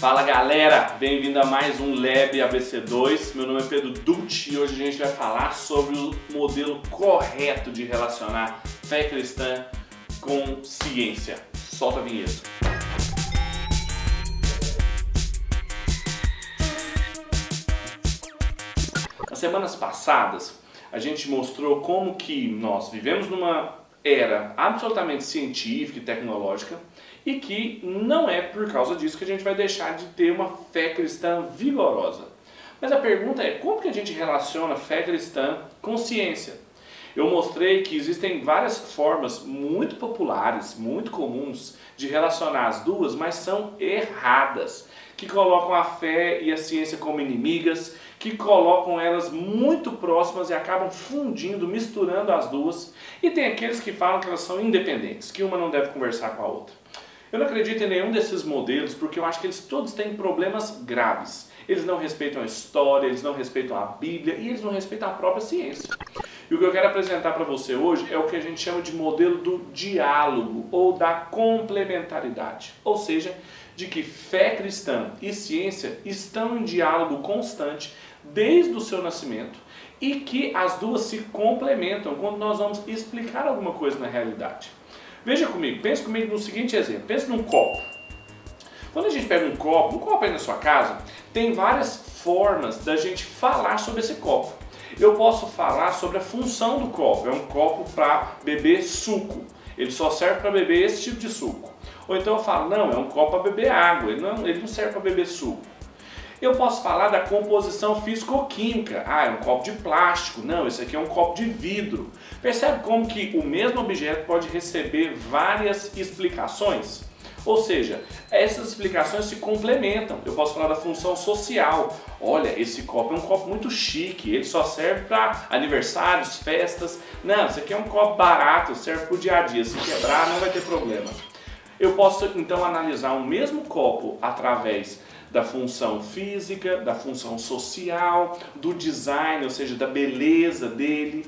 Fala galera, bem-vindo a mais um Lab ABC2. Meu nome é Pedro Dutti e hoje a gente vai falar sobre o modelo correto de relacionar fé cristã com ciência. Solta a vinheta. Nas semanas passadas, a gente mostrou como que nós vivemos numa era absolutamente científica e tecnológica e que não é por causa disso que a gente vai deixar de ter uma fé cristã vigorosa. Mas a pergunta é como que a gente relaciona fé cristã com ciência? Eu mostrei que existem várias formas muito populares, muito comuns de relacionar as duas, mas são erradas, que colocam a fé e a ciência como inimigas, que colocam elas muito próximas e acabam fundindo, misturando as duas. E tem aqueles que falam que elas são independentes, que uma não deve conversar com a outra. Eu não acredito em nenhum desses modelos porque eu acho que eles todos têm problemas graves. Eles não respeitam a história, eles não respeitam a Bíblia e eles não respeitam a própria ciência. E o que eu quero apresentar para você hoje é o que a gente chama de modelo do diálogo ou da complementaridade. Ou seja, de que fé cristã e ciência estão em diálogo constante desde o seu nascimento e que as duas se complementam quando nós vamos explicar alguma coisa na realidade. Veja comigo, pense comigo no seguinte exemplo. Pense num copo. Quando a gente pega um copo, um copo aí na sua casa, tem várias formas da gente falar sobre esse copo. Eu posso falar sobre a função do copo. É um copo para beber suco. Ele só serve para beber esse tipo de suco. Ou então eu falo, não, é um copo para beber água. Ele não, ele não serve para beber suco. Eu posso falar da composição físico-química. Ah, é um copo de plástico. Não, esse aqui é um copo de vidro. Percebe como que o mesmo objeto pode receber várias explicações? Ou seja, essas explicações se complementam. Eu posso falar da função social. Olha, esse copo é um copo muito chique, ele só serve para aniversários, festas. Não, esse aqui é um copo barato, serve para o dia a dia. Se quebrar, não vai ter problema. Eu posso então analisar o mesmo copo através da função física, da função social, do design, ou seja, da beleza dele.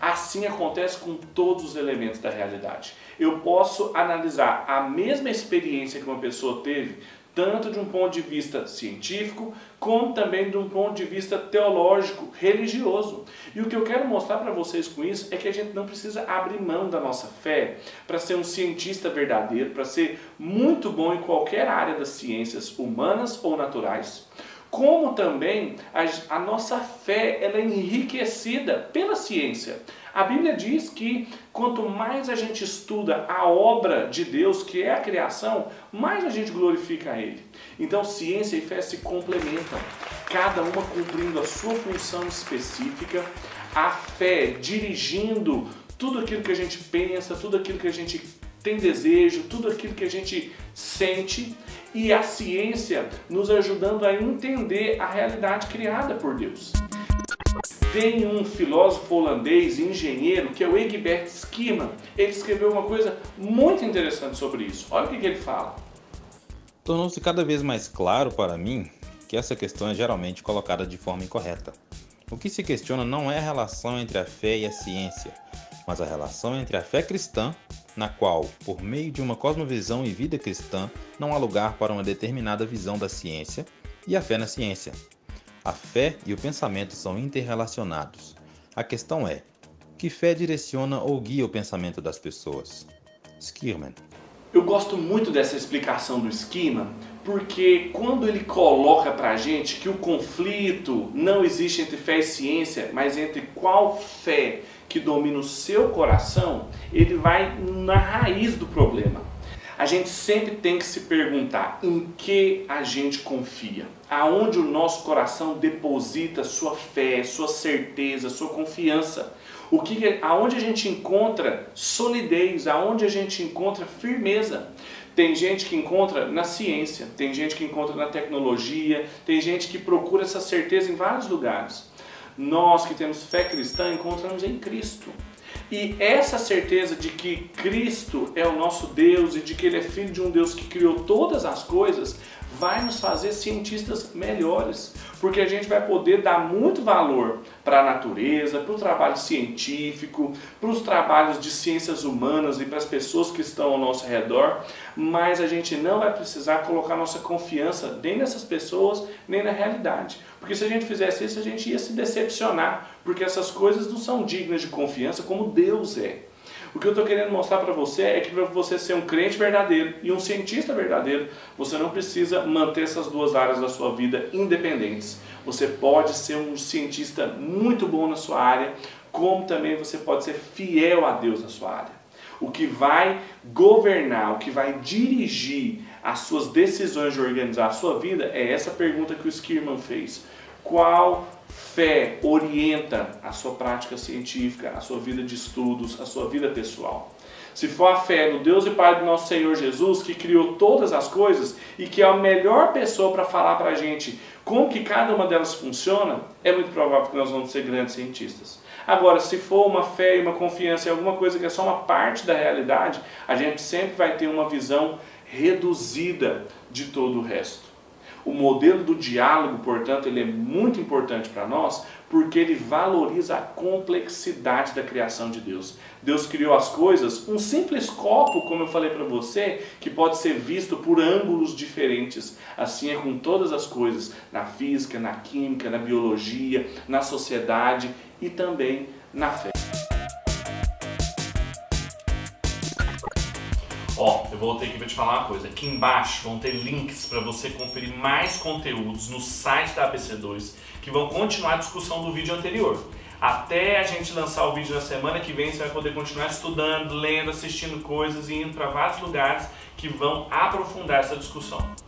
Assim acontece com todos os elementos da realidade. Eu posso analisar a mesma experiência que uma pessoa teve tanto de um ponto de vista científico, como também de um ponto de vista teológico, religioso. E o que eu quero mostrar para vocês com isso é que a gente não precisa abrir mão da nossa fé para ser um cientista verdadeiro, para ser muito bom em qualquer área das ciências humanas ou naturais como também a, a, nossa fé ela é enriquecida pela ciência. A Bíblia diz que quanto mais a gente estuda a obra de Deus, que é a criação, mais a gente glorifica a Ele. Então, ciência e fé se complementam, cada uma cumprindo a sua função específica, a fé dirigindo tudo aquilo que a gente pensa, tudo aquilo que a gente tem desejo, tudo aquilo que a gente sente e a ciência nos ajudando a entender a realidade criada por Deus. Tem um filósofo holandês engenheiro que é o Egbert Schima. Ele escreveu uma coisa muito interessante sobre isso. Olha o que ele fala. Tornou-se cada vez mais claro para mim que essa questão é geralmente colocada de forma incorreta. O que se questiona não é a relação entre a fé e a ciência, mas a relação entre a fé cristã na qual, por meio de uma cosmovisão e vida cristã, não há lugar para uma determinada visão da ciência, e a fé na ciência. A fé e o pensamento são interrelacionados. A questão é: que fé direciona ou guia o pensamento das pessoas? Skirman. Eu gosto muito dessa explicação do Esquima, porque quando ele coloca para a gente que o conflito não existe entre fé e ciência, mas entre qual fé que domina o seu coração, ele vai na raiz do problema. A gente sempre tem que se perguntar em que a gente confia, aonde o nosso coração deposita sua fé, sua certeza, sua confiança. O que, aonde a gente encontra solidez, aonde a gente encontra firmeza. Tem gente que encontra na ciência, tem gente que encontra na tecnologia, tem gente que procura essa certeza em vários lugares. Nós que temos fé cristã encontramos em Cristo. E essa certeza de que Cristo é o nosso Deus e de que Ele é filho de um Deus que criou todas as coisas, vai nos fazer cientistas melhores, porque a gente vai poder dar muito valor para a natureza, para o trabalho científico, para os trabalhos de ciências humanas e para as pessoas que estão ao nosso redor, mas a gente não vai precisar colocar nossa confiança nem nessas pessoas, nem na realidade. Porque se a gente fizesse isso, a gente ia se decepcionar, porque essas coisas não são dignas de confiança como Deus é. O que eu estou querendo mostrar para você é que para você ser um crente verdadeiro e um cientista verdadeiro, você não precisa manter essas duas áreas da sua vida independentes. Você pode ser um cientista muito bom na sua área, como também você pode ser fiel a Deus na sua área. O que vai governar, o que vai dirigir as suas decisões de organizar a sua vida é essa pergunta que o Skirman fez. Qual fé orienta a sua prática científica, a sua vida de estudos, a sua vida pessoal. Se for a fé no Deus e Pai do nosso Senhor Jesus, que criou todas as coisas e que é a melhor pessoa para falar para a gente como que cada uma delas funciona, é muito provável que nós vamos ser grandes cientistas. Agora, se for uma fé e uma confiança em alguma coisa que é só uma parte da realidade, a gente sempre vai ter uma visão reduzida de todo o resto. O modelo do diálogo, portanto, ele é muito importante para nós porque ele valoriza a complexidade da criação de Deus. Deus criou as coisas, um simples copo, como eu falei para você, que pode ser visto por ângulos diferentes. Assim é com todas as coisas, na física, na química, na biologia, na sociedade e também na fé. Eu voltei aqui para te falar uma coisa. Aqui embaixo vão ter links para você conferir mais conteúdos no site da ABC2 que vão continuar a discussão do vídeo anterior. Até a gente lançar o vídeo na semana que vem, você vai poder continuar estudando, lendo, assistindo coisas e indo para vários lugares que vão aprofundar essa discussão.